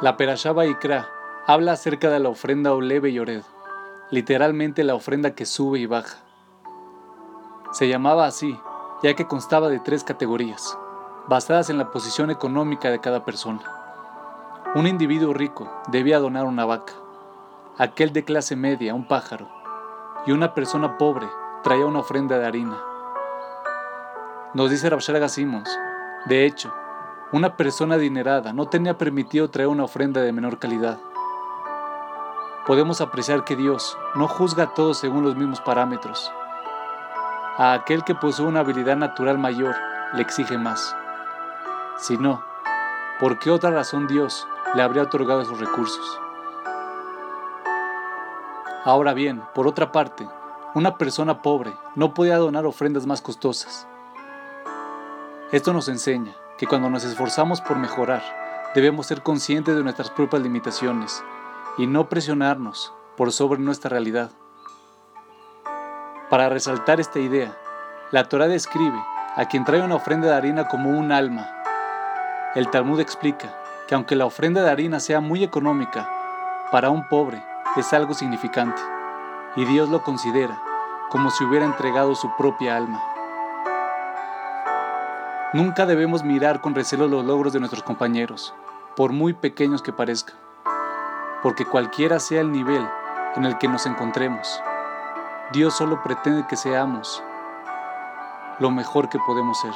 La Perashá Ikra habla acerca de la ofrenda Oleve y Ored, literalmente la ofrenda que sube y baja. Se llamaba así, ya que constaba de tres categorías, basadas en la posición económica de cada persona. Un individuo rico debía donar una vaca, aquel de clase media un pájaro, y una persona pobre traía una ofrenda de harina. Nos dice Rabsharaga Simons, de hecho, una persona adinerada no tenía permitido traer una ofrenda de menor calidad. Podemos apreciar que Dios no juzga a todos según los mismos parámetros. A aquel que posee una habilidad natural mayor le exige más. Si no, ¿por qué otra razón Dios le habría otorgado esos recursos? Ahora bien, por otra parte, una persona pobre no podía donar ofrendas más costosas. Esto nos enseña que cuando nos esforzamos por mejorar, debemos ser conscientes de nuestras propias limitaciones y no presionarnos por sobre nuestra realidad. Para resaltar esta idea, la Torah describe a quien trae una ofrenda de harina como un alma. El Talmud explica que aunque la ofrenda de harina sea muy económica, para un pobre es algo significante, y Dios lo considera como si hubiera entregado su propia alma. Nunca debemos mirar con recelo los logros de nuestros compañeros, por muy pequeños que parezcan, porque cualquiera sea el nivel en el que nos encontremos, Dios solo pretende que seamos lo mejor que podemos ser.